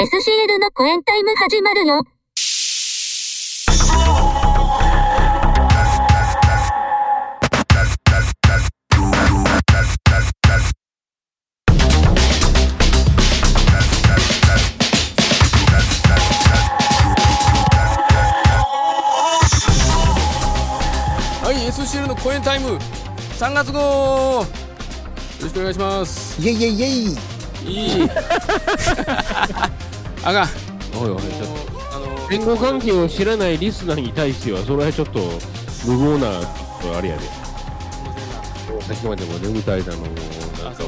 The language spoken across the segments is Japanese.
SCL のコエンタイム始まるよ。はい SCL の公演タイム。3月号。よろしくお願いします。イェイイェイイェイ。いいあかん。おいおいちょっあのと言語関係を知らないリスナーに対してはそれはちょっと無謀なあれやで。さっきまでも眠たいだのなんか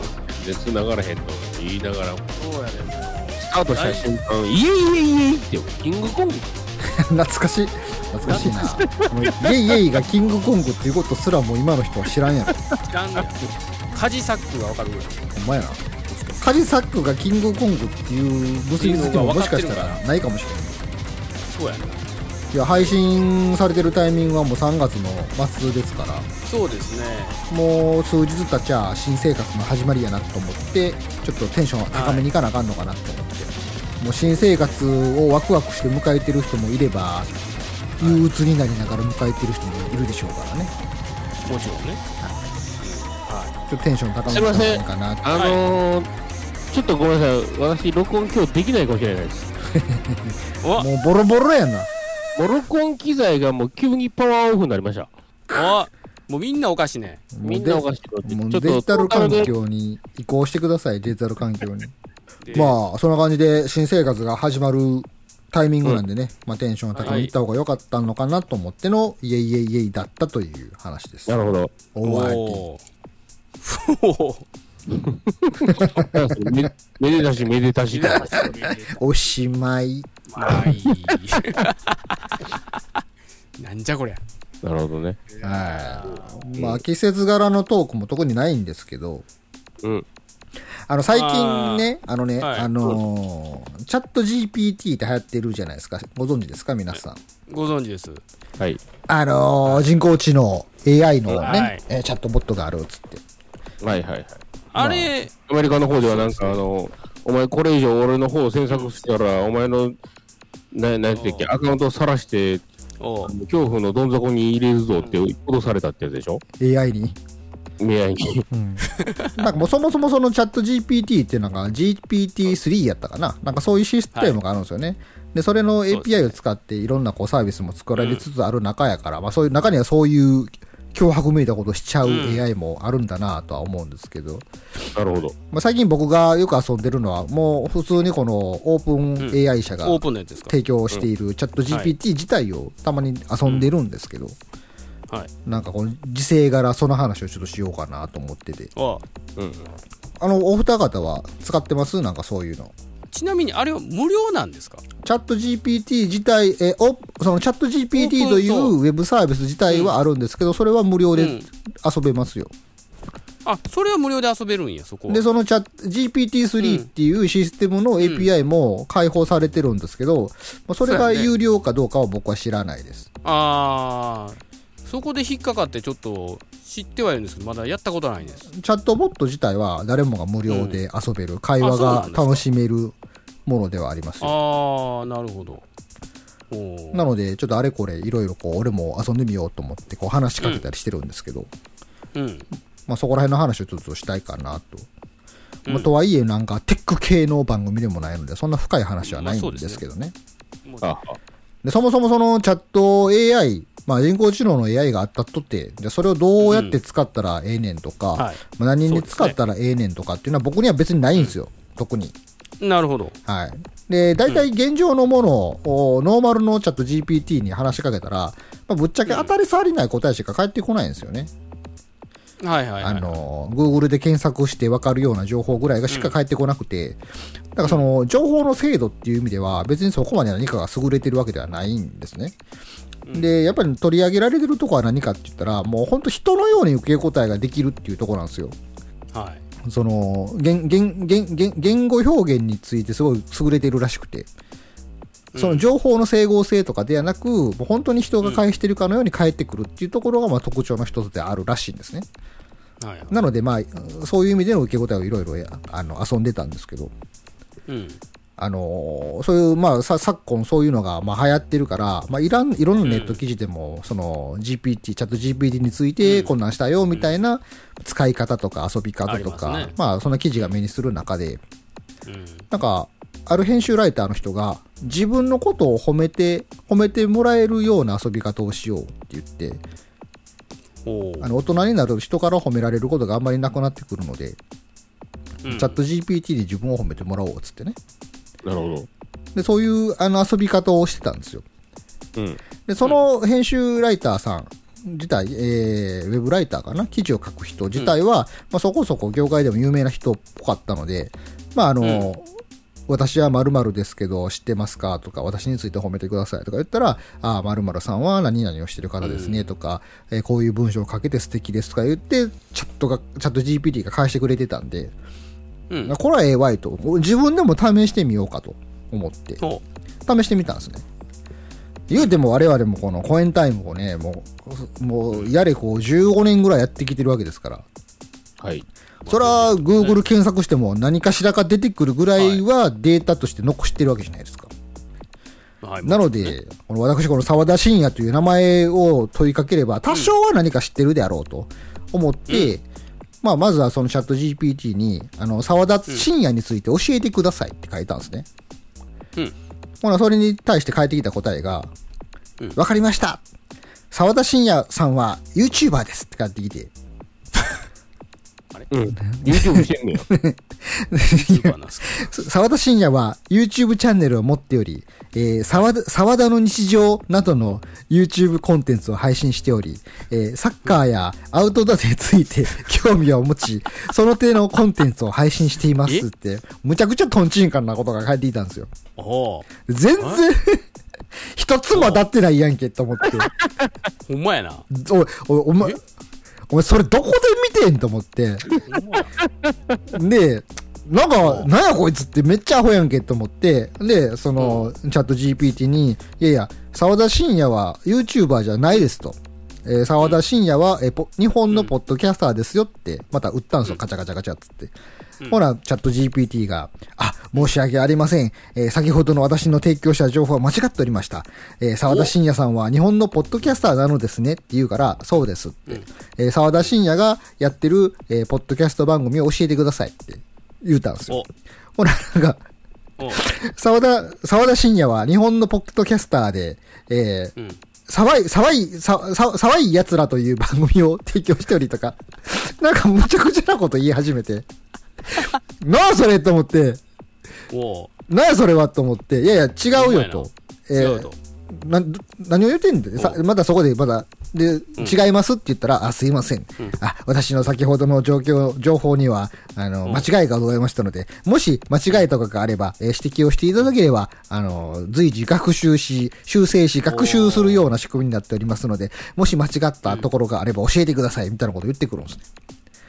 全然繋がらへんと言いながらそうやねスタートした瞬間イエイイエイイエイってキングコング。懐かしい。懐かしいな。もうイェイイェイがキングコングっていうことすらもう今の人は知らんやろ。知らんねカジサックがわかるぐらい。ほんまやなカジサックがキングコングっていう結びつきももしかしたらないかもしれない。そうやねいや配信されてるタイミングはもう3月の末ですから。そうですねもう数日経っちゃ新生活の始まりやなと思ってちょっとテンション高めにいかなあかんのかなって思って、もう新生活をワクワクして迎えてる人もいれば憂鬱になりながら迎えてる人もいるでしょうからね。もちろんね。ちょっとテンション高めにいかなあかんかなって。あのーちょっとごめんなさい。私録音今日できないかもしれないです。おもうボロボロやんな。もう録音機材がもう急にパワーオフになりました。おもうみんなおかしいね。みんなおかしいのって。もうちょっとデジタル環境に移行してくださいデジタル環境に。で。まあそんな感じで新生活が始まるタイミングなんでね、まあ、テンション高めにい。った方が良かったのかなと思っての、イエイイエイイエイだったという話です。なるほど。おーいおー。おめめでたしめでたしって話おしまい。まあいいなんじゃこりゃ。なるほどね。はい。まあ季節柄のトークも特にないんですけど。うん。あの最近ねあのね、はい。あのーチャット GPT って流行ってるじゃないですか。ご存知ですか？皆さん。ご存知です。はい。あのー人工知能 AI のね、はい。えーチャットボットがあるっつって。はいはいはいあれ、アメリカの方ではなんかあのお前これ以上俺の方を詮索したらお前のななんていうっけアカウントを晒して恐怖のどん底に入れるぞって脅されたってやつでしょ？AI に？未来に。うん、なんかもうそもそもそのチャット GPT っていうのが GPT-3 やったかな？なんかそういうシステムがあるんですよね。で、それの API を使っていろんなこうサービスも作られつつある中やから、まあそういう中にはそういう脅迫めいたことしちゃううん。AI もあるんだなとは思うんですけど、なるほど。まあ、最近僕がよく遊んでるのはもう普通にこのオープン AI 社が提供しているチャット GPT 自体をたまに遊んでるんですけど、はい。なんかこの時勢柄その話をちょっとしようかなと思ってて。おううん。あの、お二方は使ってます？なんかそういうの。ちなみにあれは無料なんですか？チャット GPT 自体、え、お、そのチャット GPT というウェブサービス自体はあるんですけど、それは無料でうん遊べますよ。あそれは無料で遊べるんやそこは。で、そのチャット GPT-3 っていうシステムの API も開放されてるんですけど、まあそれが有料かどうかは僕は知らないです。ああそこで引っかかってちょっと知ってはいるんですけどまだやったことないです。チャットボット自体は誰もが無料で遊べる、会話が楽しめるものではありますよ。ああなるほど。なので、ちょっとあれこれいろいろこう、俺も遊んでみようと思ってこう話しかけたりしてるんですけど、うん。まあ、そこら辺の話をちょっとしたいかなと。うん。まあとはいえ、なんかテック系の番組でもないので、そんな深い話はないんですけどね。もうあでそもそもそのチャット AI、まあ、人工知能の AI があったとって、じゃあそれをどうやって使ったらええねんとか、はい。まあ、何に使ったらええねんとかっていうのは僕には別にないんですよ、特に。なるほどはい。で、大体現状のものを、ノーマルのチャット GPT に話しかけたら、まあ、ぶっちゃけ当たり障りない答えしか返ってこないんですよね。はいはいはいあの、Google で検索して分かるような情報ぐらいがしか返ってこなくて、だからその、情報の精度っていう意味では、別にそこまで何かが優れてるわけではないんですね。で、やっぱり取り上げられてるところは何かって言ったら、もう本当人のように受け答えができるっていうところなんですよ。はいその、言、言、言、言言語表現についてすごい優れてるらしくて。その情報の整合性とかではなく、もう本当に人が返してるかのように返ってくるっていうところがまあ特徴の一つであるらしいんですね。はいはいなので、まあ、そういう意味での受け答えをいろいろやあの遊んでたんですけど、うんあのーそういう、まあ、さ昨今そういうのが、まあ、流行ってるから、まあ、いらん、いろんなネット記事でも、その、GPT、チャット GPT について、こんなんしたよ、みたいな使い方とか遊び方とありか、ますねまあ、そんな記事が目にする中で、うん。なんか、ある編集ライターの人が、自分のことを褒めて、褒めてもらえるような遊び方をしようって言って、おあの、大人になると人から褒められることがあんまりなくなってくるので、うんチャット GPT で自分を褒めてもらおうっつってね。なるほど。で、そういうあの遊び方をしてたんですよ。うん。で、その編集ライターさん自体、えー、ウェブライターかな？記事を書く人自体は、まあ、そこそこ業界でも有名な人っぽかったので、まあ、あの、うん私は〇〇ですけど知ってますか？とか、私について褒めてくださいとか言ったら、ああ、〇〇さんは何々をしてる方ですねとか、えーこういう文章を書けて素敵ですとか言って、チャットが、チャット GPT が返してくれてたんで、うん。これはええわいと、自分でも試してみようかと思って、お試してみたんですね。言うても我々もこのコエンタイムをね、もう、もう、やれこう15年ぐらいやってきてるわけですから。はい。それは Google 検索しても何かしらか出てくるぐらいはデータとして残してるわけじゃないですか。はいなので、この私この沢田信也という名前を問いかければ、多少は何か知ってるであろうと思って、まあ、まずはそのチャット GPT に、あの、沢田信也について教えてくださいって書いたんですね。うん。ほな、それに対して返ってきた答えが、わ、うんかりました沢田信也さんは YouTuber ですって返ってきて、うん。YouTube してんねや。沢田信也は YouTube チャンネルを持っており、えー、沢田、沢田の日常などの YouTube コンテンツを配信しており、えーサッカーやアウトドアについて 興味を持ち、その手のコンテンツを配信していますって、むちゃくちゃトンチンカンなことが書いていたんですよ。全然、一つも当たってないやんけと思って。ほんまやな。おい、おい、お前、お前それどこで見てんと思って。で、なんか、なんやこいつってめっちゃアホやんけと思って、で、その、チャット GPT に、いやいや、沢田信也は YouTuber じゃないですと。えー沢田信也は、えーポ日本のポッドキャスターですよって、また売ったんですよ、カチャカチャカチャっつって。ほら、チャット GPT が、あ、申し訳ありません。えー先ほどの私の提供した情報は間違っておりました。えー沢田信也さんは日本のポッドキャスターなのですねって言うから、そうですって。えー沢田信也がやってる、えーポッドキャスト番組を教えてくださいって言うたんですよお。ほら、なんか、お沢田、沢田信也は日本のポッドキャスターで、えーうん。騒い、騒い、騒い奴らという番組を提供しておりとか、なんかむちゃくちゃなこと言い始めて、なあそれと思って、なあそれはと思って、いやいや違うよと。えー。な、何を言ってんだまだそこで、まだ、で、違いますって言ったら、あ、すいません。あ、私の先ほどの状況、情報には、あの、間違いがございましたので、もし間違いとかがあれば、えー指摘をしていただければ、あの、随時学習し、修正し、学習するような仕組みになっておりますので、もし間違ったところがあれば教えてください、みたいなこと言ってくるんですね。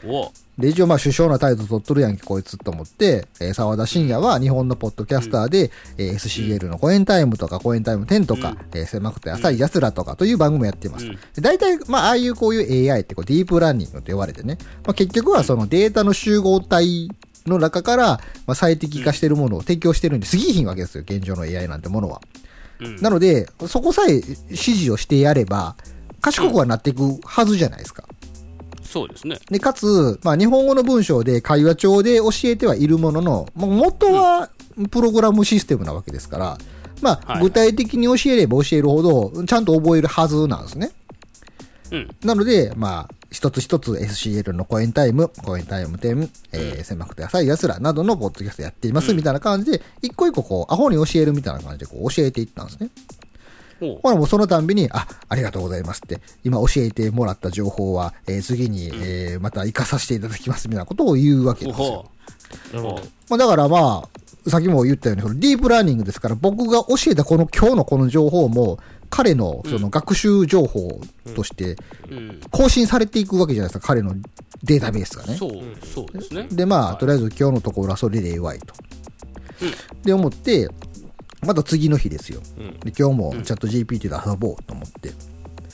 おーで、一応まあ首相な態度取っとるやんけ、こいつと思って、えー沢田信也は日本のポッドキャスターで、えー SCL のコエンタイムとか、コエンタイム10とか、えー狭くて浅い奴らとかという番組をやっています。うんで大体、まあ、ああいうこういう AI ってこうディープラーニングと呼ばれてね、まあ、結局はそのデータの集合体の中から、まあ、最適化してるものを提供してるんで、過ぎひんわけですよ、現状の AI なんてものは。うん。なので、そこさえ指示をしてやれば、賢くはなっていくはずじゃないですか。そうですね。で、かつ、まあ、日本語の文章で会話帳で教えてはいるものの、まあ、元はプログラムシステムなわけですから、まあ、はい具体的に教えれば教えるほど、ちゃんと覚えるはずなんですね。うん。なので、まあ、一つ一つ SCL のコエンタイム、コエンタイム10、えー、狭くて浅い奴らなどのポッドキャストやっていますみたいな感じで、一個一個こう、アホに教えるみたいな感じでこう教えていったんですね。ほらもうそのたんびに、あ、ありがとうございますって、今教えてもらった情報は、えー次に、えーまた活かさせていただきますみたいなことを言うわけおですよ。まあ、だからまあ、さっきも言ったように、そのディープラーニングですから、僕が教えたこの今日のこの情報も、彼のその学習情報としてうん。更新されていくわけじゃないですか、彼のデータベースがね。そう、そうですね。で、まあ、はいとりあえず今日のところはそれで弱いと。で、思って、また次の日ですよ。うんで今日もチャット GPT で遊ぼうと思って、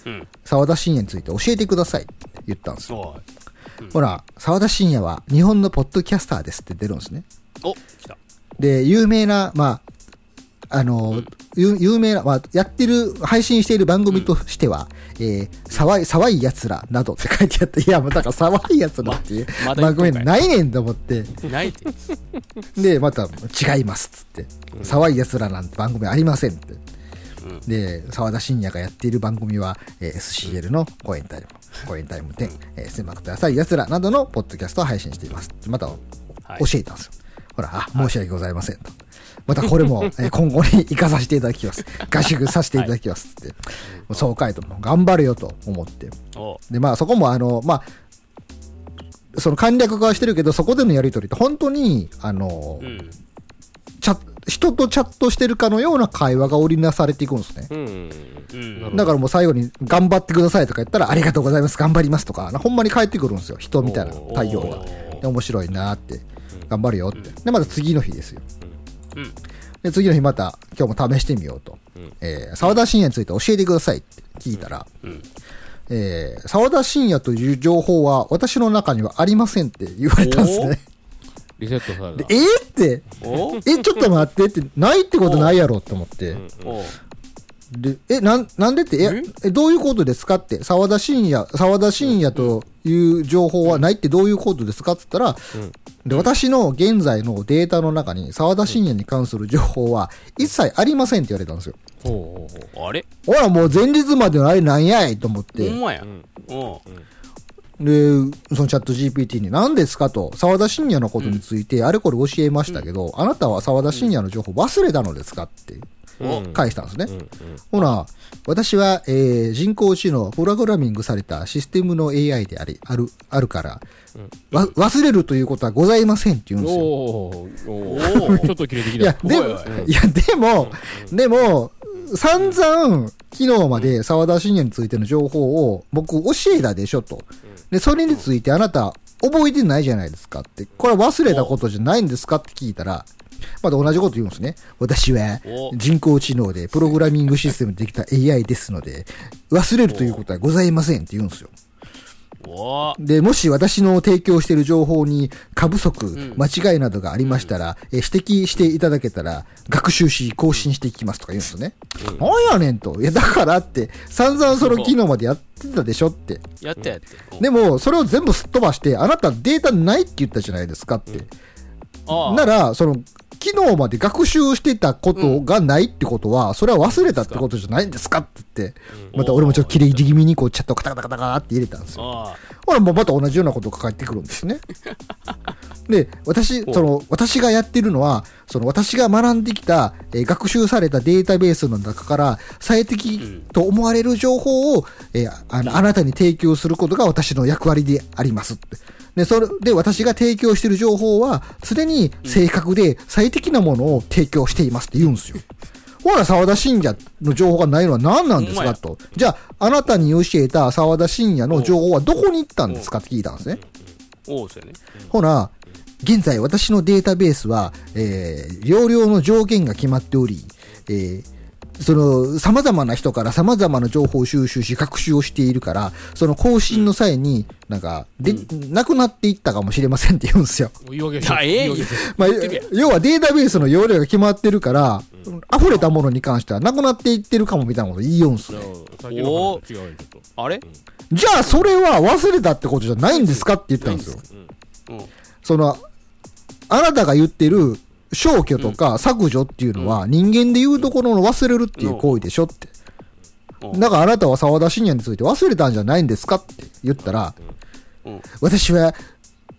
うん。沢田信也について教えてくださいって言ったんですよ。おい。ほら、沢田信也は日本のポッドキャスターですって出るんですね。お、来た。で、有名な、まあ、あの、有有名な、まあ、やってる、配信している番組としては、えー、騒い、騒い奴らなどって書いてあって、いや、もうだから騒い奴らっていう番組ないねんと思って、ないって。で、また、違いますっつって、騒い奴らなんて番組ありませんって。で、沢田信也がやっている番組は、えー SCL の公演タイム、公演タイム10、えー、狭くて浅い奴らなどのポッドキャストを配信しています。また、はい教えたんですよ。ほら、あ、申し訳ございませんと。またこれも、えー今後に生かさせていただきます。合宿させていただきますって。もうそうかいと、頑張れよと思って。で、まあそこもあの、まあ、その簡略化はしてるけど、そこでのやりとりって本当に、あの、うん。チャッ人とチャットしてるかのような会話が織りなされていくんですね。うん。うん。だからもう最後に頑張ってくださいとか言ったらありがとうございます、頑張りますとか、ほんまに返ってくるんですよ。人みたいな対応が。で面白いなって。頑張るよって。で、また次の日ですよ。うん。で、次の日また今日も試してみようと。えー沢田信也について教えてくださいって聞いたら、うん。えー沢田信也という情報は私の中にはありませんって言われたんですね。リセットされた。でえーって、え、ちょっと待ってって、ないってことないやろって思って。で、え、なん、なんでって、え、えどういうことですかって、沢田信也、沢田信也という情報はないってどういうことですかって言ったら、で、私の現在のデータの中に沢田信也に関する情報は一切ありませんって言われたんですよ。ほう。あれ？ほら、もう前日までのあれなんやいと思って。ほん、まや。おうで、そのチャット GPT に何ですかと、沢田信也のことについてあれこれ教えましたけど、あなたは沢田信也の情報忘れたのですかってうん返したんですね。ほら、私は、えー人工知能、プログラミングされたシステムの AI であり、ある、あるから、わ忘れるということはございませんって言うんですよ。おーおちょっと切れてきいやた。、でも、おいや、でも、でも、散々、昨日まで沢田信也についての情報を僕教えたでしょと。で、それについてあなた覚えてないじゃないですかって。これは忘れたことじゃないんですかって聞いたら、また同じこと言うんですね。私はお人工知能でプログラミングシステムでできた AI ですので、忘れるということはございませんって言うんですよ。で、もし私の提供している情報に過不足、ん間違いなどがありましたら、え指摘していただけたら、学習し、更新していきますとか言うんですよね。なんやねんと。いや、だからって、散々その機能までやってたでしょって。やったやって。でも、それを全部すっ飛ばして、あなたデータないって言ったじゃないですかって。なら、その、昨日まで学習してたことがないってことは、それは忘れたってことじゃないんですかって言って、また俺もちょっと切れ気味にこうチャットカタカタカタカタって入れたんですよ。あほら、もうまた同じようなことが返ってくるんですね。で、私、その、私がやってるのは、その、私が学んできた、えー学習されたデータベースの中から、最適と思われる情報を、えーあの、あなたに提供することが私の役割でありますって。で、それで私が提供している情報は、常に正確で最適なものを提供していますって言うんですよ。ほら、沢田信也の情報がないのは何なんですかと。じゃあ、あなたに教えた沢田信也の情報はどこに行ったんですかって聞いたんですね。ほら、現在私のデータベースは、えー、容量の上限が決まっており、えーその、様々な人から様々な情報を収集し、学習をしているから、その更新の際に、なんか、で、なくなっていったかもしれませんって言うんですよ。言い訳ええまあ要はデータベースの容量が決まってるから、溢れたものに関してはなくなっていってるかもみたいなこと言いよんすね。さっきの話と違うよ、ちょっと。あれ？じゃあ、それは忘れたってことじゃないんですかって言ったんですよ。うん。その、あなたが言ってる消去とか削除っていうのは人間で言うところの忘れるっていう行為でしょって。う。んだからあなたは沢田信也について忘れたんじゃないんですかって言ったら、うん。私は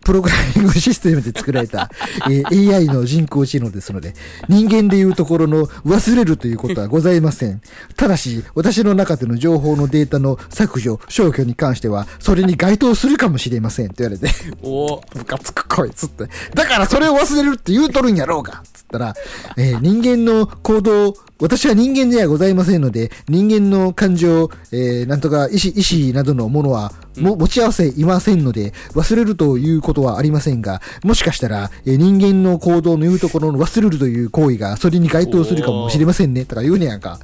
プログラミングシステムで作られた、えー AI の人工知能ですので、人間でいうところの忘れるということはございません。ただし、私の中での情報のデータの削除、消去に関しては、それに該当するかもしれません。って言われて、おうムカつくこいつって。だからそれを忘れるって言うとるんやろうがつったら、えー人間の行動、私は人間ではございませんので、人間の感情、えーなんとか意思、意思などのものは、も、持ち合わせいませんので、忘れるということはありませんが、もしかしたら、えー人間の行動の言うところの忘れるという行為が、それに該当するかもしれませんね、とか言うねやんか。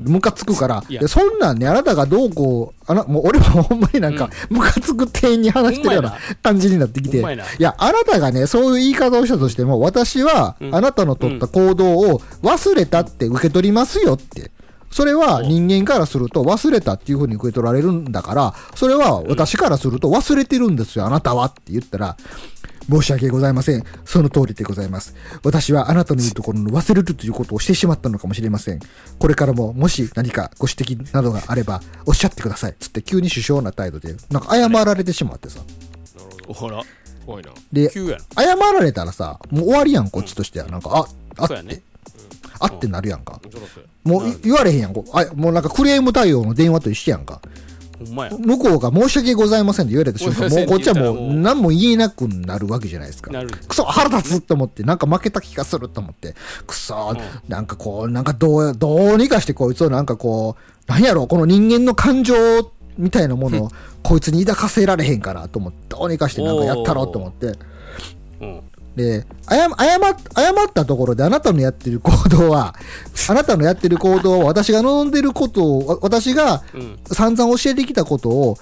ムカつくから、そんなんね、あなたがどうこう、あな、もう俺も ほんまになんか、ムカつく店員に話してるような感じになってきて、いやあなたがね、そういう言い方をしたとしても、私は、うんあなたの取った行動を忘れたって受け取りますよって。それは人間からすると忘れたっていうふうに受け取られるんだから、それは私からすると忘れてるんですよ、あなたはって言ったら、申し訳ございません。その通りでございます。私はあなたの言うところの忘れるということをしてしまったのかもしれません。これからももし何かご指摘などがあればおっしゃってください。つって急に首相な態度で、なんか謝られてしまってさ。ほら、怖いな。で、急やな。謝られたらさ、もう終わりやん、こっちとしては。なんか、あ、あって。あってなるやんか。もうい言われへんやん。あもうなんかクレーム対応の電話と一緒やんか。向こうが申し訳ございませんって言われた瞬間、もうこっちはもう何も言えなくなるわけじゃないですか。くそ、腹立つと思って、なんか負けた気がすると思って、くそ、なんかこう、なんかどう、どうにかしてこいつをなんかこう、なんやろ、この人間の感情みたいなものを、こいつに抱かせられへんかなと思って、どうにかしてなんかやったろうと思って、うん。で、謝、謝、謝ったところであなたのやってる行動は、あなたのやってる行動は私が望んでることを、わ私がうん。散々教えてきたことを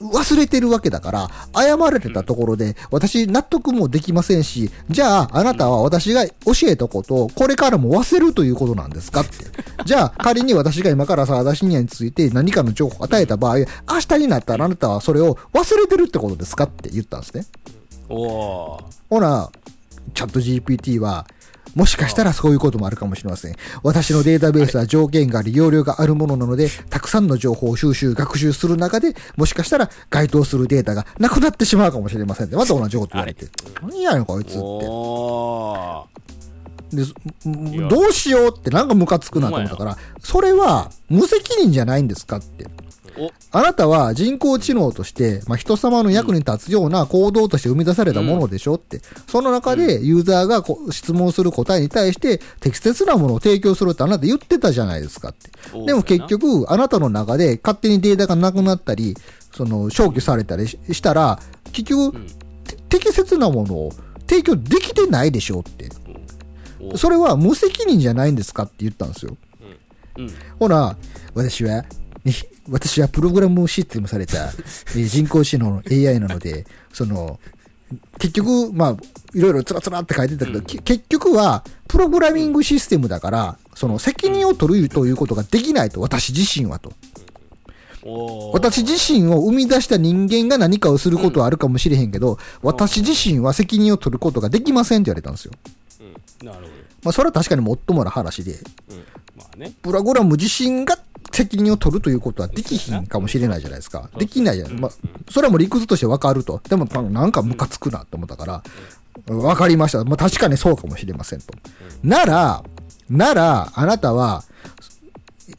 忘れてるわけだから、謝られたところで、私納得もできませんし、じゃあ、あなたは私が教えたことを、これからも忘れるということなんですかって。じゃあ、仮に私が今からさ、私について何かの情報を与えた場合、明日になったらあなたはそれを忘れてるってことですかって言ったんですね。おー。ほな、チャット GPT は、もしかしたらそういうこともあるかもしれません。私のデータベースは条件があり、容量があるものなので、たくさんの情報を収集、学習する中で、もしかしたら該当するデータがなくなってしまうかもしれませんって。また同じこと言われて。何やねん、こいつって。で、どうしようってなんかムカつくなと思ったから、それは無責任じゃないんですかって。お、あなたは人工知能として、まあ、人様の役に立つような行動として生み出されたものでしょって。その中でユーザーが質問する答えに対して適切なものを提供するってあなた言ってたじゃないですかって。おでも結局、あなたの中で勝手にデータがなくなったり、その消去されたりししたら、結局、適切なものを提供できてないでしょって。おそれは無責任じゃないんですかって言ったんですよ。うん。ほら、私は、ね私はプログラムシステムされた、えー人工知能の AI なので、その、結局、まあ、いろいろつらつらって書いてたけど、き結局は、プログラミングシステムだから、その責任を取るということができないと、私自身はと。私自身を生み出した人間が何かをすることはあるかもしれへんけど、私自身は責任を取ることができませんって言われたんですよ。なるほまあ、それは確かにもっともな話で、ど。まあね。プログラム自身が責任を取るということはできひんかもしれないじゃないですか。できないじゃない。まあ、それはもう理屈としてわかると。でも、まあなんかムカつくなと思ったから、わかりました。まあ確かにそうかもしれませんと。なら、なら、あなたは、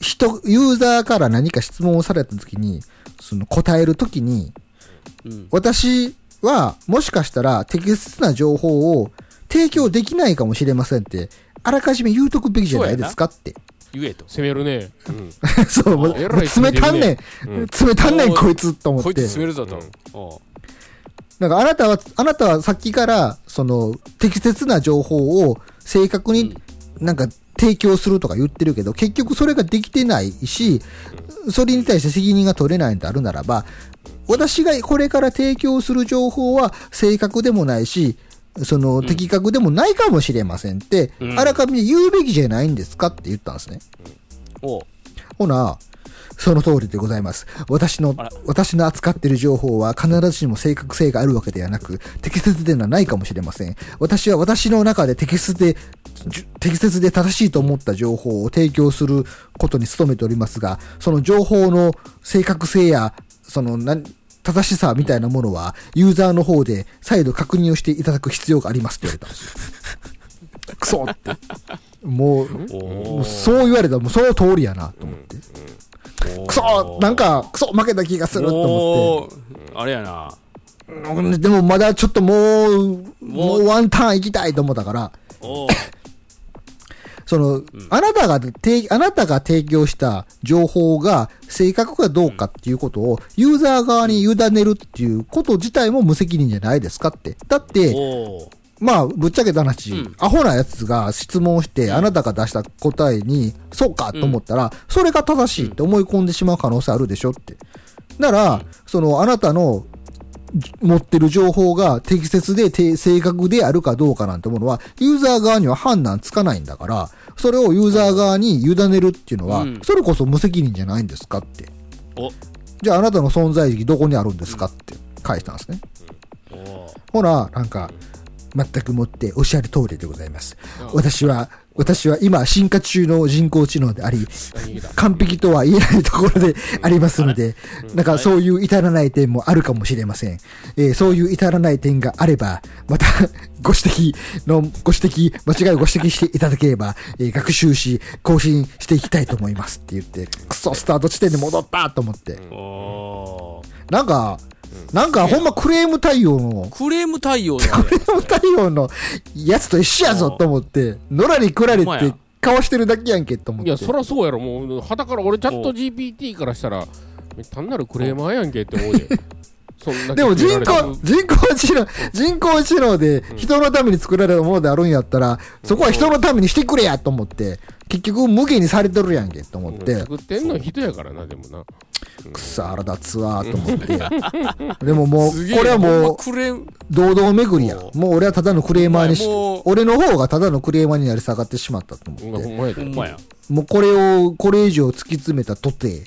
人、ユーザーから何か質問をされたときに、その答えるときに、うん。私はもしかしたら適切な情報を提供できないかもしれませんって、あらかじめ言うとくべきじゃないですかって。言えと。攻めるね。うん。そう、もう詰めたんねん。うん詰めたんねん、こいつと思っこいつて。進めるぞとうん。おなんかあなたは、あなたはさっきから、その、適切な情報を正確になんか提供するとか言ってるけど、結局それができてないし、それに対して責任が取れないんであるならば、私がこれから提供する情報は正確でもないし、その、的確でもないかもしれませんって、うんあらかじめ言うべきじゃないんですかって言ったんですね。おうほな、その通りでございます。私の私の扱っている情報は必ずしも正確性があるわけではなく、適切ではないかもしれません。私は私の中で適切で、適切で正しいと思った情報を提供することに努めておりますが、その情報の正確性や、その、正しさみたいなものは、ユーザーの方で再度確認をしていただく必要がありますって言われたんですよ。クソって。もう、もうそう言われたらもうその通りやなと思って。クソなんか、クソ負けた気がすると思って。あれやな。うんでもまだちょっともう、もうワンターン行きたいと思ったから、その、あなたが提、あなたが提供した情報が正確かどうかっていうことを、ユーザー側に委ねるっていうこと自体も無責任じゃないですかって。だって、まあ、ぶっちゃけた話、うん。アホなやつが質問して、あなたが出した答えに、そうかと思ったら、それが正しいって思い込んでしまう可能性あるでしょって。だから、その、あなたのじ持ってる情報が適切でて正確であるかどうかなんてものは、ユーザー側には判断つかないんだから、それをユーザー側に委ねるっていうのは、うんそれこそ無責任じゃないんですかって。おじゃああなたの存在意義どこにあるんですかって返したんですね。おほら、なんか、全くもっておっしゃる通りでございますうん。私は、私は今進化中の人工知能であり、完璧とは言えないところでありますので、なんかそういう至らない点もあるかもしれません。えーそういう至らない点があれば、また ご指摘の、ご指摘、間違いをご指摘していただければ、えー学習し、更新していきたいと思いますって言って、クソ、スタート地点で戻ったと思って。なんか、なんかほんまクレーム対応の、クレーム対応だクレーム対応のやつと一緒やぞと思って、野良に食られてほんまや。かわしてるだけやんけと思って。いや、そらそうやろ、もう、はたから俺、チャット GPT からしたら、単なるクレーマーやんけって思うで。そんなでも人工、人工知能、人工知能で人のために作られたものであるんやったら、そこは人のためにしてくれやと思って、結局無限にされてるやんけと思って、作ってんの人やからな、でもな。くっさ腹立つわと思って。でももう、これはもう、クレーム堂々巡りや。もう俺はただのクレーマーにし俺の方がただのクレーマーになり下がってしまったと思って。もうこれを、これ以上突き詰めたとて。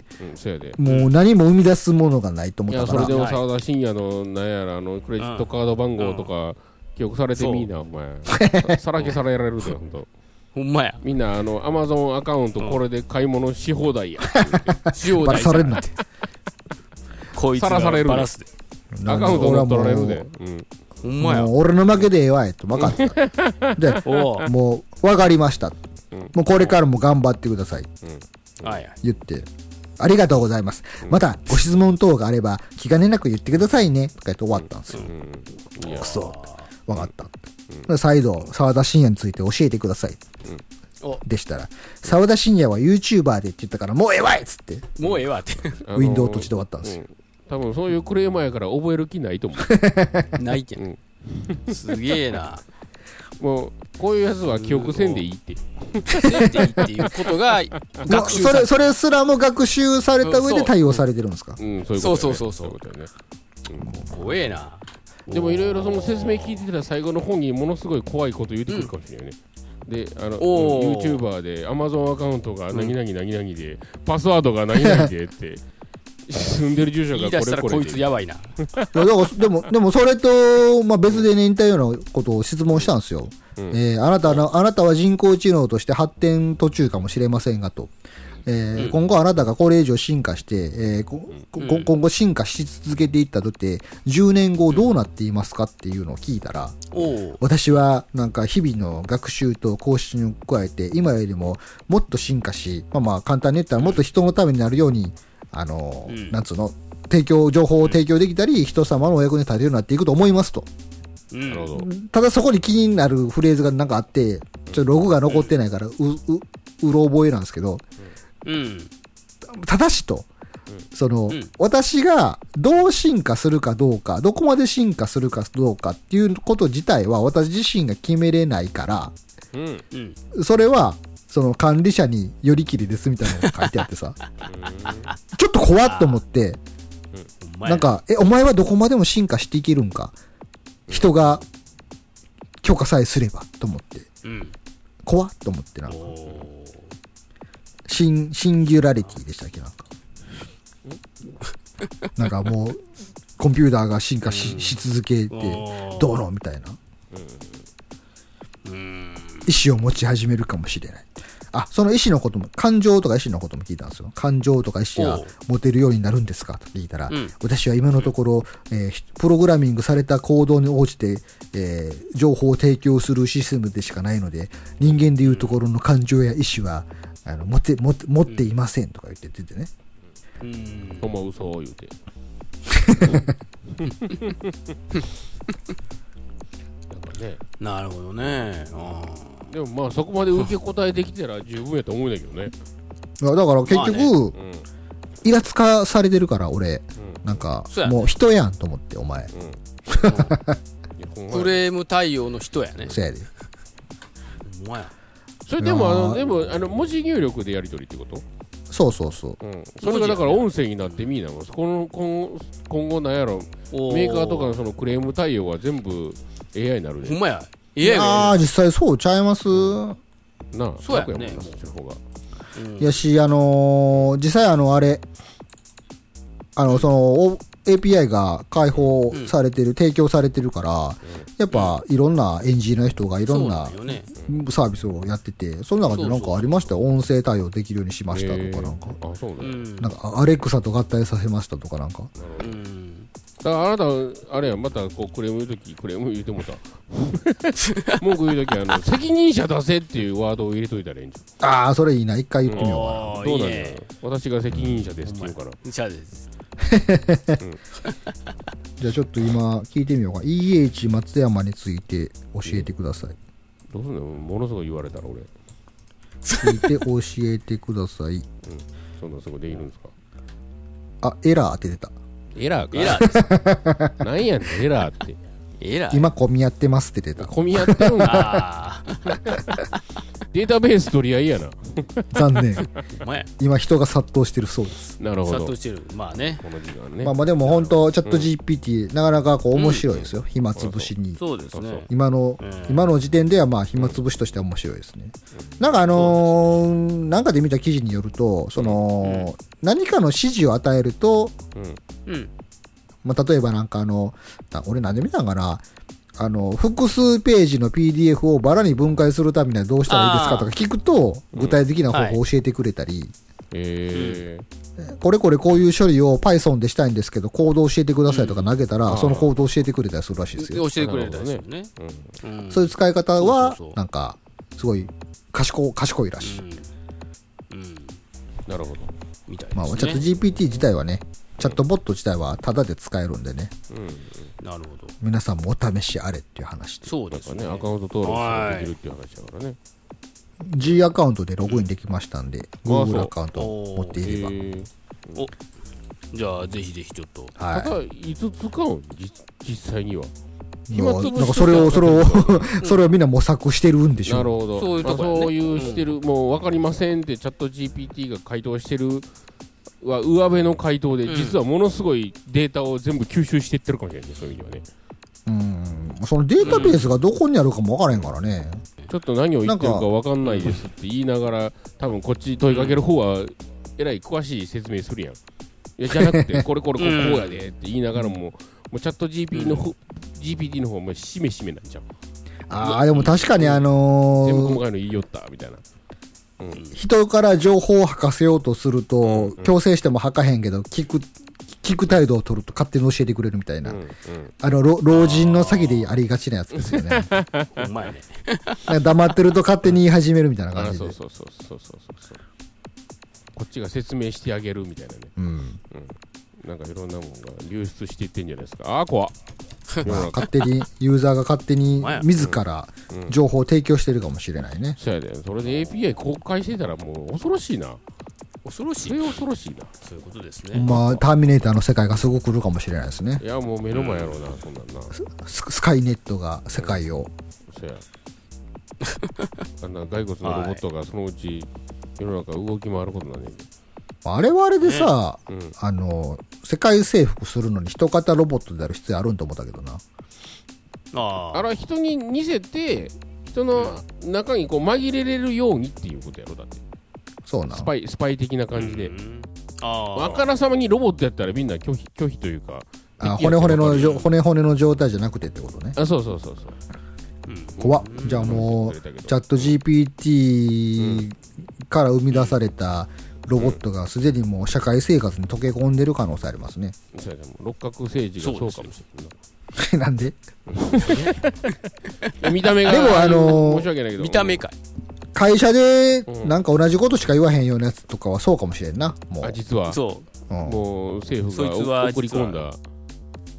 もう何も生み出すものがないと思いや、ったからそれで。も沢田信也の、なんやら、あの、クレジットカード番号とか、記憶されてみーな、お前。さらけされられるで、ほんと。ほんまやみんな、あの、アマゾンアカウント、これで買い物し放題や。塩バラされるなんて。こいつがさらされるでバラすでアカウント乗っ取られるで。ほんまやもう俺の負けでええわいと分かった。で、おうもう分かりました。もうこれからも頑張ってください。はいはい言って。ありがとうございます。また、ご質問等があれば、気兼ねなく言ってくださいね。とか言って終わったんですよ。くそ。分かった。で再度、沢田信也について教えてください。おでしたら、沢田信也は YouTuber でって言ったから、もうええわいっつって、もうええわって。あのーウィンドウ閉じて終わったんですよ。うん。多分そういうクレーマーやから覚える気ないと思う。ないけん。すげえな。もう、こういうやつは記憶せんでいいって。せんでいいっていうことが 学習それ、それすらも学習された上で対応されてるんですか？うん、そういうことやね。そうそうそうそう。いことやね。怖えなでもいろいろその説明聞いてたら最後の方にものすごい怖いこと言ってくるかもしれないね。で、あの、YouTuber で Amazon アカウントが何々何々で、パスワードが何々でって、住んでる住所言いが出したらこいこれこれでつやばいな いやだからでも、でもそれと、まあ、別でね、似たようなことを質問したんですよ。うんえーあなたの、あなたは人工知能として発展途中かもしれませんがと。えー今後あなたがこれ以上進化して、えー今後進化し続けていったとって、10年後どうなっていますかっていうのを聞いたら、私はなんか日々の学習と更新を加えて、今よりももっと進化し、まあまあ簡単に言ったらもっと人のためになるように、あの、うん。なんつうの、提供、情報を提供できたり、人様のお役に立てるようになっていくと思いますと。うん。なるほど。ただそこに気になるフレーズがなんかあって、ちょっとログが残ってないから、う、う、うろ覚えなんですけど、うん。ただしと、その、うん。私がどう進化するかどうか、どこまで進化するかどうかっていうこと自体は私自身が決めれないから、うん。うんそれは、その管理者によりきりですみたいなのが書いてあってさ、ちょっと怖っと思って、なんか、え、お前はどこまでも進化していけるんか人が許可さえすればと思って、うん。怖っと思ってな。んか、おシン、シンギュラリティでしたっけ？なんか。なんかもう、コンピューターが進化しし続けて、どうの？みたいな。うん意思を持ち始めるかもしれない。あ、その意思のことも、感情とか意思のことも聞いたんですよ。感情とか意思がおう持てるようになるんですか？と聞いたら、うん私は今のところ、えーひプログラミングされた行動に応じて、えー情報を提供するシステムでしかないので、人間でいうところの感情や意思は、あの持って持って持っていませんとか言って出てね。うんほんま嘘を言うて。なん かね。なるほどねでもまあそこまで受け答えできたら十分やと思うんだけどね。いやだから結まあ局、うん。イラつかされてるから、俺。なんかそう、やねもう人やんと思って、お前。うんクレーム対応の人やねそうやで。ほんまやそれでもあ。のでもあの文字入力でやり取りってこと？そうそうそう。うん、それがだから音声になってみーなも。んこの今今後なんやろ。おメーカーとかのそのクレーム対応は全部 AI になるで。ほんまや。AI あがあ、実際そうちゃいます？なあそうやねそっちの方が。うん。やし、あのー実際あの、あれ、あの、その、お API が開放されてる、提供されてるから、やっぱ、いろんなエンジニアの人がいろんなサービスをやってて、その中でなんかありました？よ。音声対応できるようにしましたとかなんか。えー。あそうなんん。なんか、アレクサと合体させましたとかなんか。うん。だからあなたあれやまたこうクレーム言うときクレーム言うてもうた。文句言うときあの責任者出せっていうワードを入れといたらいいんじああ、それいいな。一回言ってみようかな。どうなんだろう私が責任者ですって言うから。じゃあですじゃあちょっと今聞いてみようか。EH 松山について教えてください。どうすんの？ものすごい言われたら俺聞いて教えてください。そんなすごいできるんですか？あ、エラーって出た。エラーかエラーですなんやねんエラーってエラー今混み合ってますって出た。混み合ってるん データベース取り合いやな。残念。今人が殺到してるそうです。なるほど。こ殺到してる。まあね。の時間ね。まあまあでも本当チャット GPT、なかなかこう面白いですよ。暇つぶしに。そうですね。今の、うん。今の時点ではまあ暇つぶしとしては面白いですね。なんかあのーなんかで見た記事によると、その、何かの指示を与えると、うん。うんまあ、例えばなんかあの、な俺なんで見たんかな？あの、複数ページの PDF をバラに分解するためにはどうしたらいいですかとか聞くと、具体的な方法を教えてくれたり、えこれこれこういう処理を Python でしたいんですけど、コード教えてくださいとか投げたら、うんそのコード教えてくれたりするらしいですよ。教えてくれたりするね。そういう使い方はなんか、すごい賢賢いらしい。なるほど。みたいまあ、ですねチャット GPT 自体はね、チャットボット自体はタダで使えるんでね、うん。なるほど。皆さんもお試しあれっていう話で。そうですね。アカウント登録したらできるっていう話だからね。G アカウントでログインできましたんで、うんあ Google アカウントを持っていれば。えーじゃあぜひぜひちょっと。はい。ただいつ使うんじ実際には。まあ暇つぶしなんかそれを、それを、それをみんな模索してるんでしょなるほど。そういうとこやね。まあそういうしてる、もう分かりませんってチャット GPT が回答してるは上辺の回答で、うん。実はものすごいデータを全部吸収していってるかもしれないねそういう意味ではね。うん。そのデータベースがどこにあるかもわからへんからね。ちょっと何を言ってるか分かんないですって言いながら多分こっち問いかける方はえらい詳しい説明するやん。いやじゃなくて これこれこうやでって言いながらももうチャット GP の方、GPT の方はもうしめしめなんじゃんああ、でも確かにあ全部の細ーかいの言いよったみたいな人から情報を吐かせようとすると、うん強制しても吐かへんけど、聞く、聞く態度を取ると勝手に教えてくれるみたいな。うんうんあの、老老人の詐欺でありがちなやつですよね。うまいね 黙ってると勝手に言い始めるみたいなあ感じで。そうそうそうそうそうそうそうこっちが説明してあげるみたいなねうん。なんかいろんなもんが流出していってんじゃないですか。あ あ怖勝手に、ユーザーが勝手に 自らうん。情報を提供してるかもしれないね。そうやで。それで API 公開してたらもう恐ろしいな。恐ろしい。それ恐ろしいな。そういうことですね。まあ、ターミネーターの世界がすぐ来るかもしれないですね。いやもう目の前やろうな、そんなんな。ススカイネットが世界を。そや。あんな骸骨のロボットがそのうち世の中動き回ることなんねんであれはあれでさ、うん。あの、世界征服するのに人型ロボットである必要あるんと思ったけどな。ああ。れは人に似せて人の中にこう紛れれるようにっていうことやろだって。そうなスパイスパイ的な感じで、うん。ああ。からさまにロボットやったらみんな拒否拒否というかあ骨骨の骨骨の状態じゃなくてってことね。あそうそうそうそう。怖っ。じゃあもう、チャット GPT から生み出されたロボットがすでにもう社会生活に溶け込んでる可能性ありますね。そうやでも六角政治がそうかもしれんな。なんで？見た目がでもあのー申し訳ないけど。見た目かい。会社でうん。なんか同じことしか言わへんようなやつとかはそうかもしれんな。もあ実は。そう。うん。もう政府そいつはが送り込んだう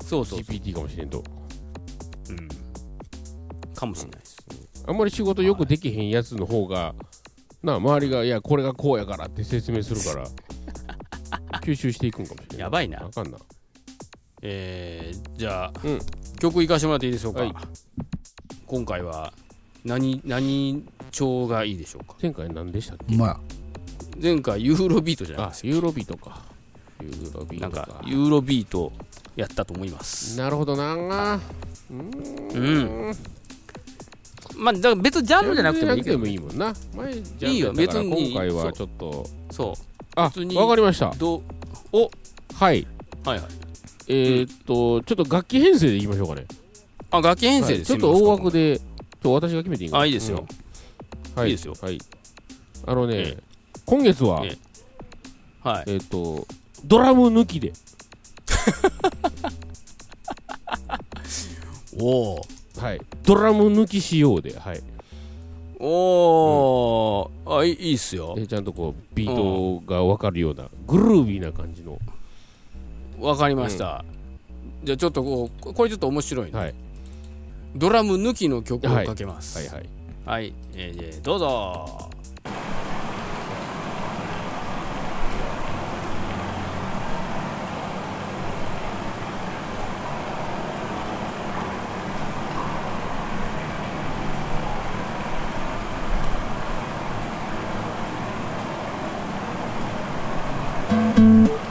そうそう。GPT かもしれんと。うん。かもしれないです。あんまり仕事よくできへんやつの方がなあ周りがいやこれがこうやからって説明するから 吸収していくんかもしれない。やばいな。あかんな。えーじゃあうん。曲いかしてもらっていいでしょうか、はい。今回は何何調がいいでしょうか？前回何でしたっけ？まあ、前回ユーロビートじゃないあですか？ユーロビートか。ユーロビーなんトかかユーロビートやったと思います。なるほどな。うんまあだから別にジャンルじゃなくてもいいけどジャンルじゃなくてもいいもんな。前ジャンルいいよ。別に今回はちょっと。そあ別に。わかりました。うどう？はい。はいはい。えーっとちょっと楽器編成でいきましょうかね。あ楽器編成です。はい。ちょっと大枠でちょ私が決めていいあいいですよ、うん。はい。いいですよ。はい。あのねえ今月はえはい。えーっとドラム抜きで。おおはい。ドラム抜き仕様ではい。おー、あいいいいっすよ。でちゃんとこうビートが分かるようなグルービーな感じの。わかりました、じゃあちょっとこうこれちょっと面白いね、はい。ドラム抜きの曲をかけます。はい。はい。はい、えーえーどうぞ Mm-hmm.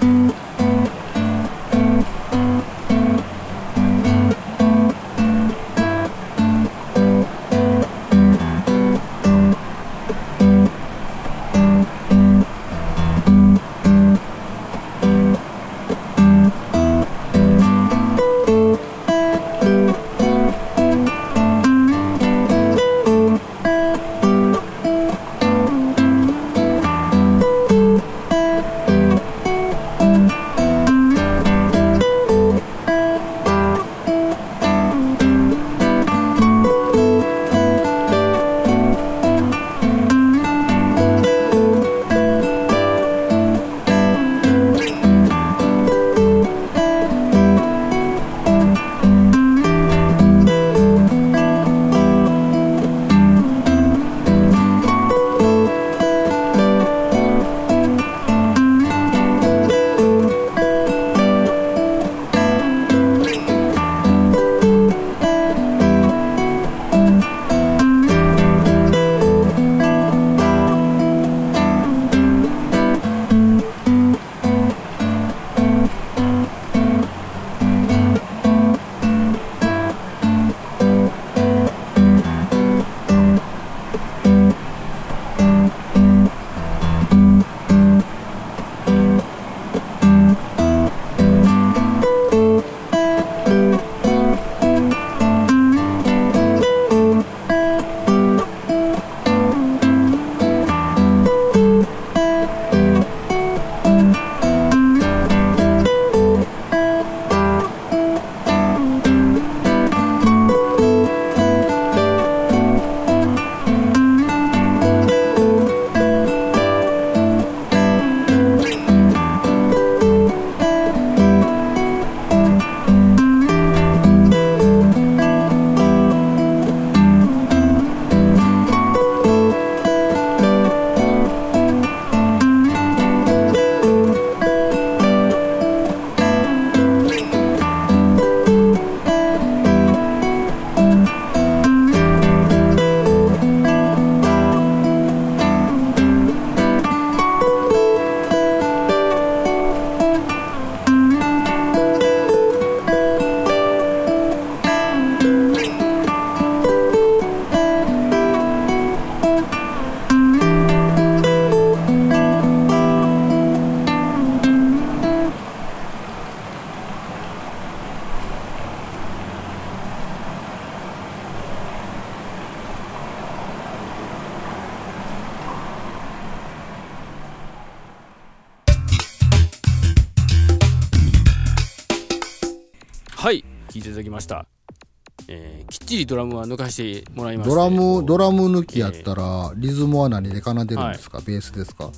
ドラムは抜かしてもらいましたドラム、ドララム抜きやったら、リズムは何で奏でるんですか、ベースですか？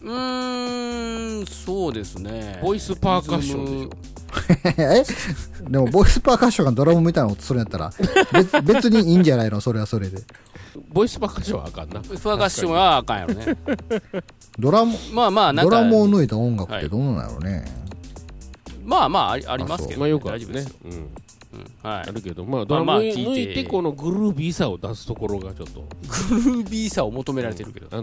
うーんそうですね。ボイスパーカッションでしょ。え？でも、ボイスパーカッションがドラムみたいな音するんやったら、別 別にいいんじゃないの？それはそれで。ボイスパーカッションはあかんな。ボイスパーカッションはあかんやろね。ドラム、まあまあなんかドラムを抜いた音楽ってどうなんやろうね。まあまあありありますけど、まあよくあるね。大丈夫ですうんはい。あるけど、まあ、ドラムまあ聞いて。抜いて、このグルービーさを出すところがちょっと、グルービーさを求められてるけど、あの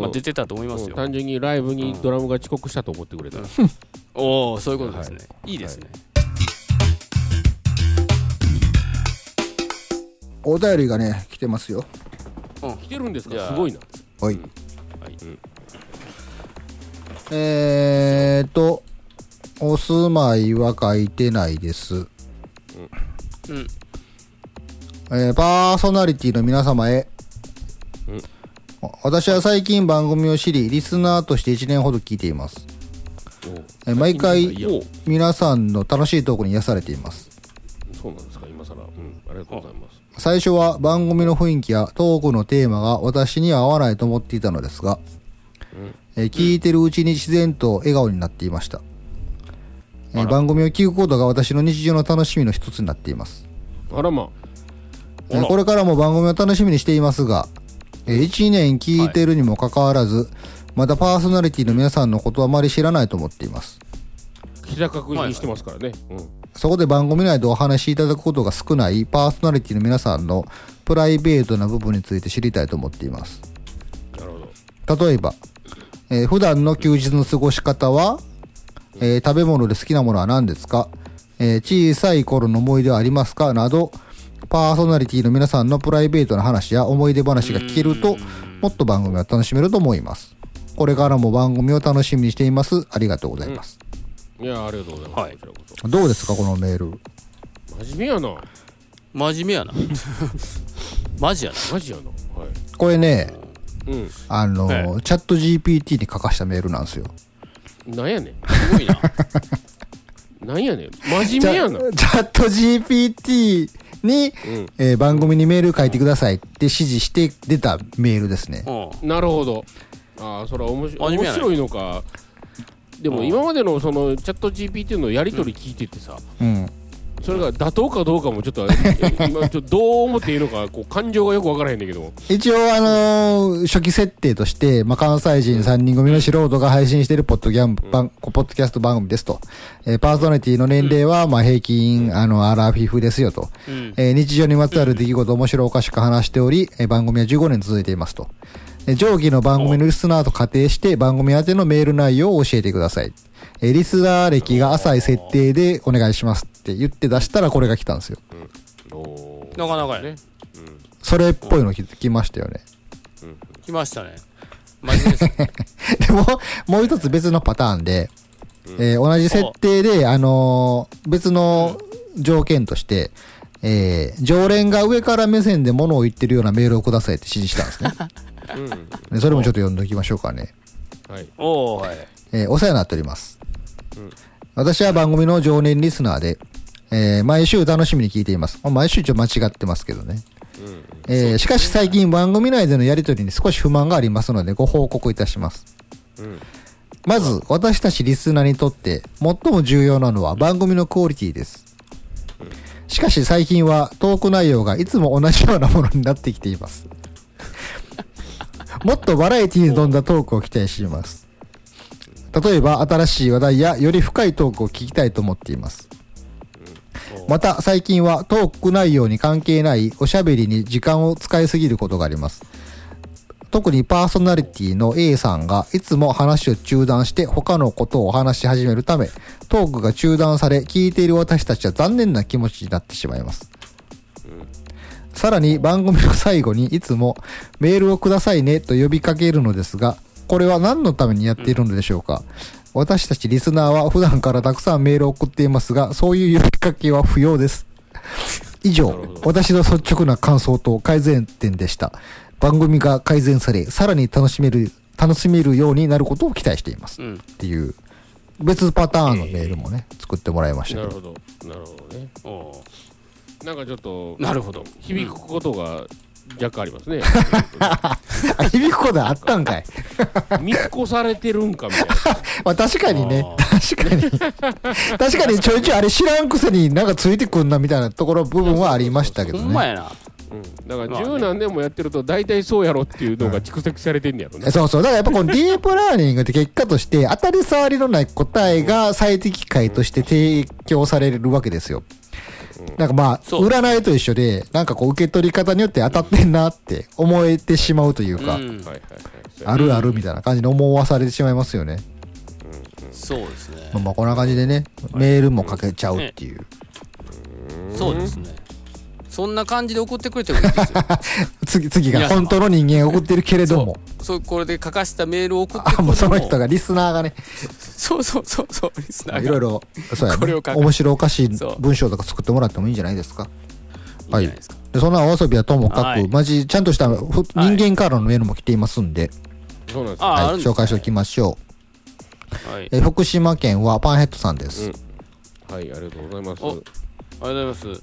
ーまあ、出てたと思いますよ、うん単純にライブにドラムが遅刻したと思ってくれた。ら、おおそういうことですね、い、いですね、お便りがね、来てますよ。来てるんですか？すごいな。はい。はい。えーと、お住まいは書いてないです。うんえーパーソナリティの皆様へ。うん私は最近番組を知り、リスナーとして1年ほど聞いています。えー毎回皆さんの楽しいトークに癒されています。そうなんですか、今更。うん、ありがとうございます。最初は番組の雰囲気やトークのテーマが私には合わないと思っていたのですが、えー聞いてるうちに自然と笑顔になっていました。えー番組を聞くことが私の日常の楽しみの一つになっています。あらまえーこれからも番組を楽しみにしていますが、え1年聞いてるにもかかわらず、まだパーソナリティの皆さんのことはあまり知らないと思っています。あ、平確認してますからね。うん。そこで番組内でお話しいただくことが少ないパーソナリティの皆さんのプライベートな部分について知りたいと思っています。なるほど。例えば、えー普段の休日の過ごし方は、えー食べ物で好きなものは何ですか、えー小さい頃の思い出はありますか？など、パーソナリティの皆さんのプライベートな話や思い出話が聞けると、もっと番組を楽しめると思います。これからも番組を楽しみにしています。ありがとうございます。いや、ありがとうございます。はいこちらこそ。どうですか、このメール。真面目やな。真面目やな マジやなマジやな。はい。これね、うん。あの、えチャット GPT に書かしたメールなんですよ。なんやねん。すごいな なんやねん。真面目やな。チャット GPT に、うん。えー番組にメール書いてくださいって指示して出たメールですね。うんなるほど。ああ、それは面白真面目やな面白いのか。でもうん今までのそのチャット GPT のやり取り聞いててさ、うん。それが妥当かどうかもちょっと今ちょっとどう思っていいのかこう感情がよくわからへんねんけど一応、あのー初期設定として、まあ、関西人3人組の素人が配信しているポッドギャン、番ポッドキャスト番組ですと。えーパーソナリティの年齢は、まあ、平均、あの、アラフィフですよと。うんえー日常にまつわる出来事を面白おかしく話しており、えー番組は15年続いていますと。えー上記の番組のリスナーと仮定して番組宛てのメール内容を教えてください。えーリスナー歴が浅い設定でお願いしますって言って出したらこれが来たんですよ。なかなかやね。ねそれっぽいの来来ましたよね。来ましたね。真面目で でも、もう一つ別のパターンで、えー同じ設定で、あのー別の条件として、えー常連が上から目線で物を言ってるようなメールをくださいって指示したんですね。うん。でそれもちょっと読んでおきましょうかね。はい。おおはい。えーお世話になっております。私は番組の常連リスナーで、えー毎週楽しみに聞いています。まあ毎週ちょ間違ってますけどね。えーしかし最近番組内でのやりとりに少し不満がありますのでご報告いたします。うんまず、私たちリスナーにとって最も重要なのは番組のクオリティです。しかし最近はトーク内容がいつも同じようなものになってきています。もっとバラエティに富んだトークを期待しています。例えば新しい話題やより深いトークを聞きたいと思っています。また最近はトーク内容に関係ないおしゃべりに時間を使いすぎることがあります。特にパーソナリティの A さんがいつも話を中断して他のことを話し始めるため、トークが中断され聞いている私たちは残念な気持ちになってしまいます。さらに番組の最後にいつもメールをくださいねと呼びかけるのですが、これは何のためにやっているのでしょうか、私たちリスナーは普段からたくさんメールを送っていますが、そういう呼びかけは不要です。以上、私の率直な感想と改善点でした。番組が改善され、さらに楽しめる、楽しめるようになることを期待しています。うん。っていう、別パターンのメールもね、作ってもらいました。なるほど。なるほどね。おーなんかちょっとなるほど。響くことが若干ありますね。あ、響くことあったんかい。見越されてるんかみたいな まあ確かにねあ、確かに。確かにちょいちょいあれ知らんくせになんかついてくんなみたいなところ部分はありましたけどね。ほんまやなうん、だからまあね十何年もやってると大体そうやろっていうのが蓄積されてんねやろね、そうそう。だからやっぱこのディープラーニングって結果として当たり障りのない答えが最適解として提供されるわけですよ。なんかまあ、そう。占いと一緒で、なんかこう受け取り方によって当たってんなって思えてしまうというか。あるあるみたいな感じに思わされてしまいますよね。そうですね。まあまあこんな感じでね、メールもかけちゃうっていう。そうですねそんな感じで送ってくれてもいいですよ。次、次が。本当の人間が送ってるけれども、そうこれで書かしたメールを送ってくれてあ、ももうその人がリスナーがね、そうそうそうそうリスナーがいろいろ、そうやね。これを面白おかしい文章とか作ってもらってもいいんじゃないですか？い。いそんなお遊びはともかく、はい。マジ、ちゃんとしたふ人間からのメールも来ていますんで、紹介しておきましょはい、う。え福島県はパンヘッドさんです。はい、ありがとうございます。おありがとうございます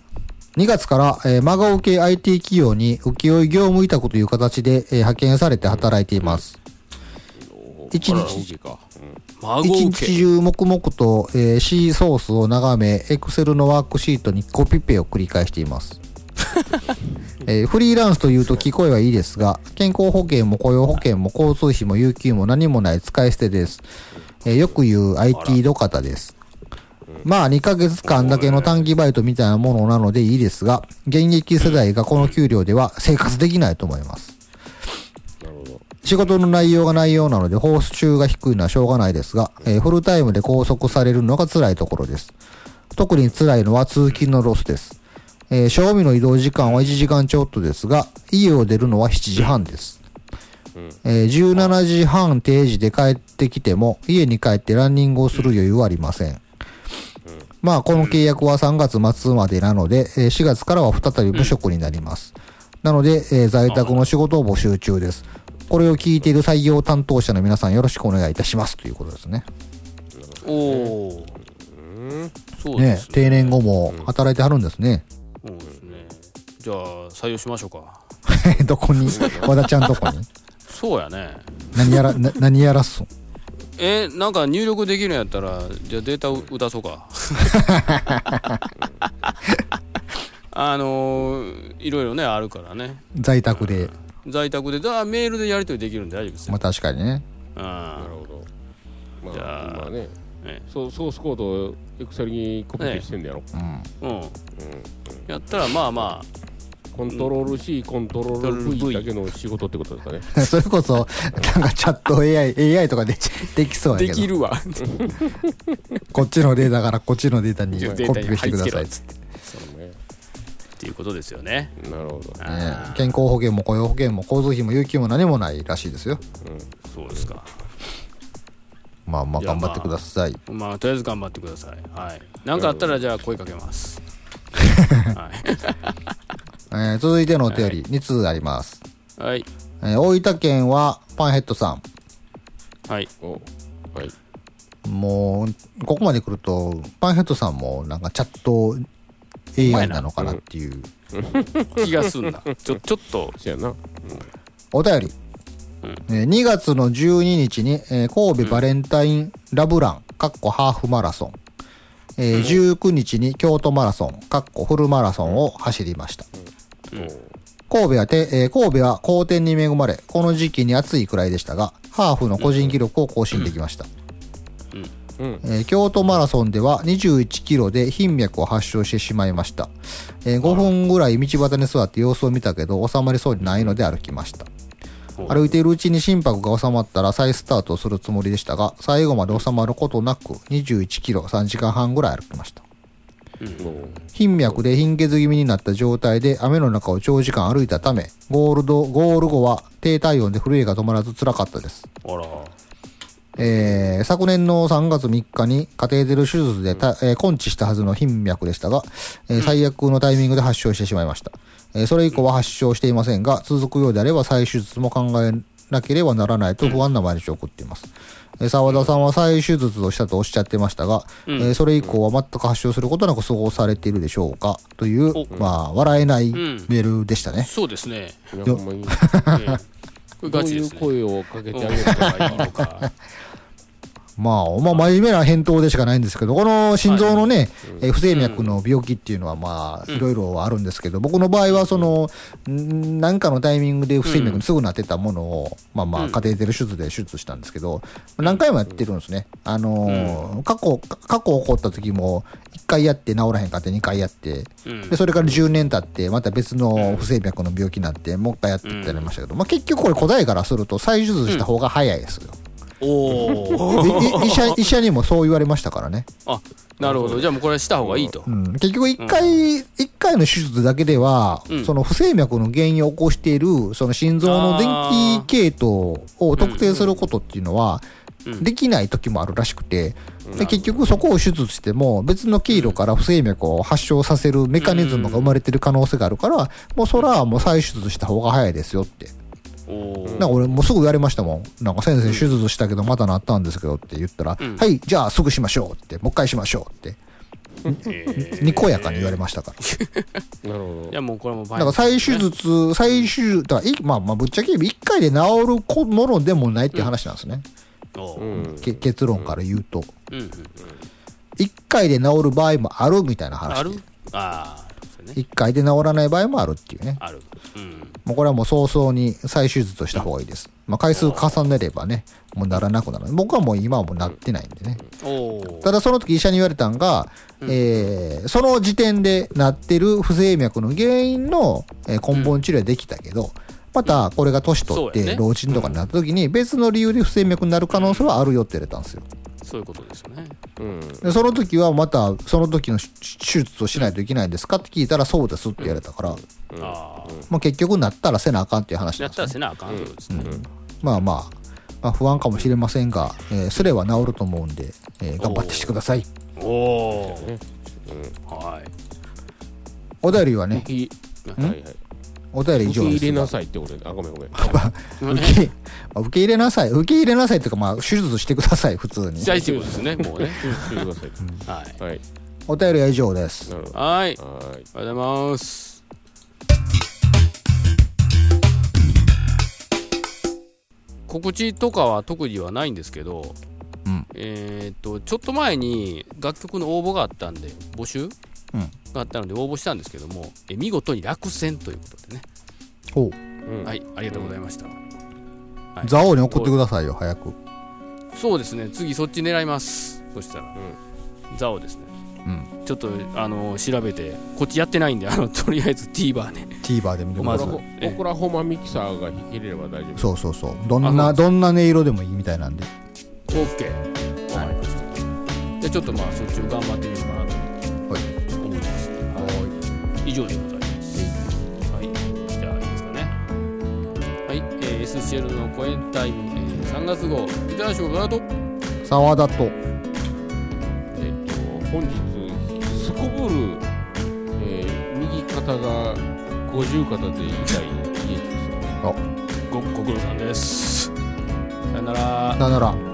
2月から、えー、真顔系 IT 企業に請負業務委託という形で、えー派遣されて働いています。一あら日一日中黙々と、えー C ソースを眺め、Excel のワークシートにコピペを繰り返しています。えーフリーランスというと聞こえはいいですが、健康保険も雇用保険も交通費も有給も何もない使い捨てです。えーよく言う IT 土方です。まあ2ヶ月間だけの短期バイトみたいなものなのでいいですが、現役世代がこの給料では生活できないと思います。仕事の内容が内容なので報酬が低いのはしょうがないですが、えーフルタイムで拘束されるのが辛いところです。特に辛いのは通勤のロスです。えー正味の移動時間は1時間ちょっとですが、家を出るのは7時半です。えー17時半定時で帰ってきても、家に帰ってランニングをする余裕はありません。まあ、この契約は3月末までなので、えー4月からは再び無職になります。なので、えー在宅の仕事を募集中です。これを聞いている採用担当者の皆さんよろしくお願いいたします。ということですね。おおそうねですね。定年後も働いてはるんですね。そうですね。じゃあ採用しましょうか。どこに？和田ちゃんとこに？そうやね。何やら、な何やらっすん？えなんか入力できるんやったらじゃあデータを打たそうか あのー、いろいろねあるからね在宅で。在宅でだメールでやり取りできるんで大丈夫ですよまあ、確かにね。あなるほど。まじゃああ、まあね、ねそうソースコードをエクセルにコピペしてんだやろ。うん。うんやったらまあまコントロール C、コントロール V だけの仕事ってことですかね。それこそ、なんかチャット AI、AI とかでできそうあやけど。できるわ こっちのデータからこっちのデータにコピペしてくださいっつって。そうね。っていうことですよねなるほど。ねあー健康保険も雇用保険も交通費も有給も何もないらしいですよ。そうですかまあまあ頑張ってください。まあとりあえず頑張ってくださいはい何かあったらじゃあ声かけます はいえー続いてのお便り2通あります。はいえー大分県はパンヘッドさはいおはい。ん。もう、ここまで来ると、パンヘッドさんもなんかチャット AI なのかなっていう。気がすんな ちょちょっとそやな。お便り。えー2月の12日に、えー神戸バレンタインラブラン、かっこハーフマラソン。えー19日に京都マラソン、かっこフルマラソンを走りました。神戸はて、えー神戸は好天に恵まれ、この時期に暑いくらいでしたが、ハーフの個人記録を更新できました。うん。えー京都マラソンでは21キロで頻脈を発症してしまいました。えー5分ぐらい道端に座って様子を見たけど収まりそうにないので歩きました。歩いているうちに心拍が収まったら再スタートをするつもりでしたが、最後まで収まることなく21キロ3時間半ぐらい歩きました。頻脈で貧血気味になった状態で雨の中を長時間歩いたため、ゴールド、ゴール後は低体温で震えが止まらず辛かったです。あらえー昨年の3月3日にカテーテル手術でた、えー根治したはずの頻脈でしたが、えー最悪のタイミングで発症してしまいました。えーそれ以降は発症していませんが、続くようであれば再手術も考えなければならないと不安な毎日を送っています。えー沢田さんは再手術をしたとおっしゃってましたが、えーそれ以降は全く発症することなく過ごされているでしょうか？という、お。まあ、笑えないメん。ールでしたね。そうですね。いや、ほんまに。ええ。これどういうガチですね。声をかけてあげるうんかいいのか まあ、まあ、真面目な返答でしかないんですけど、この心臓のね、えー不整脈の病気っていうのは、まあ、いろいろあるんですけど、僕の場合は、その、ん。なんかのタイミングで不整脈にすぐなってたものを、まあまあ、うん。カテーテル手術で手術したんですけど、何回もやってるんですね。あのー過去、過去起こった時も、1回やって治らへんかって2回やって、うん。で、それから10年経って、また別の不整脈の病気になって、もう一回やってってなりましたけど、まあ結局これ答えからすると、再手術した方が早いですよ。お医者 医者にもそう言われましたからね。あ、なるほど。じゃあもうこれした方がいいとう。ん、結局1回、一回の手術だけでは、うんその不整脈の原因を起こしている、その心臓の電気系統を特定することっていうのは、うんできない時もあるらしくて、で結局そこを手術しても、別の経路から不整脈を発症させるメカニズムが生まれてる可能性があるから、もうそれはもう再手術した方が早いですよって。おなんか俺もうすぐ言われましたもん。なんか先生手術したけどまたなったんですけどって言ったら、うんはい、じゃあすぐしましょうって、もう一回しましょうって、にこやかに言われましたから。なるほいやもうこれもだから再手術、再手術、だからいまあまあぶっちゃけ1回で治るこものでもないっていう話なんですね。うん。け結論から言うと。うんうん。1回で治る場合もあるみたいな話で。ある？ああ、ね。1回で治らない場合もあるっていうね。ある。うん。もうこれはもう早々に再手術をした方がいいです。まあ回数重ねればね、もうならなくなる。僕はもう今はもうなってないんでね。ただその時医者に言われたんが、えーその時点でなってる不整脈の原因のえー根本治療はできたけど、またこれが年取って老人とかになった時に別の理由で不整脈になる可能性はあるよって言われたんですよ。そういうことですよね。うん。でその時はまたその時の手手術をしないといけないんですかって聞いたらそうですって言われたから、ああ。まあ、結局なったらせなあかんっていう話やなんですね。ったらせなあかんってことですね。まあまあ、まあ、不安かもしれませんが、えーすれば治ると思うんで、えー頑張ってしてください。おお。はい。お便りはね、はいはい。お便り以受け入上ですがれなさいってことで。あ、ごめんごめん。受け、まあ受け入れなさい。受け入れなさいっていうか、まあ、手術してください、普通に。じゃあってことですね、もうね。してください。はい。はい。お便りは以上です。はい。ありはい。がとうございます。告知とかは特にはないんですけど、うんえーっと、ちょっと前に楽曲の応募があったんで、募集、うんがあったので応募したんですけども、え見事に落選ということでね。ほう。うんはい、ありがとうございました。はいザオに送ってくださいよ、早く。そうですね、次そっち狙います。そしたら、ザオですね。うん。ちょっと、あの調べて、こっちやってないんで、あの、とりあえず TVer ね。TVer で見てください。えオクラホマミキサーが弾ければ大丈夫。そうそうそう。どんあな、どんな音色でもいいみたいなんで。OK。わかりました。じゃあちょっとまあ、そっちを頑張ってみようかなと。以上でございます。はい。じゃあ、いいですかね。はい。えー SCL のコエンタイム、えー3月号、ギターショーガード。沢田と、えっと、本日、すこぶる、えー右肩が五十肩で痛い家です。ご、ご苦労さんです。さよなら。さよなら。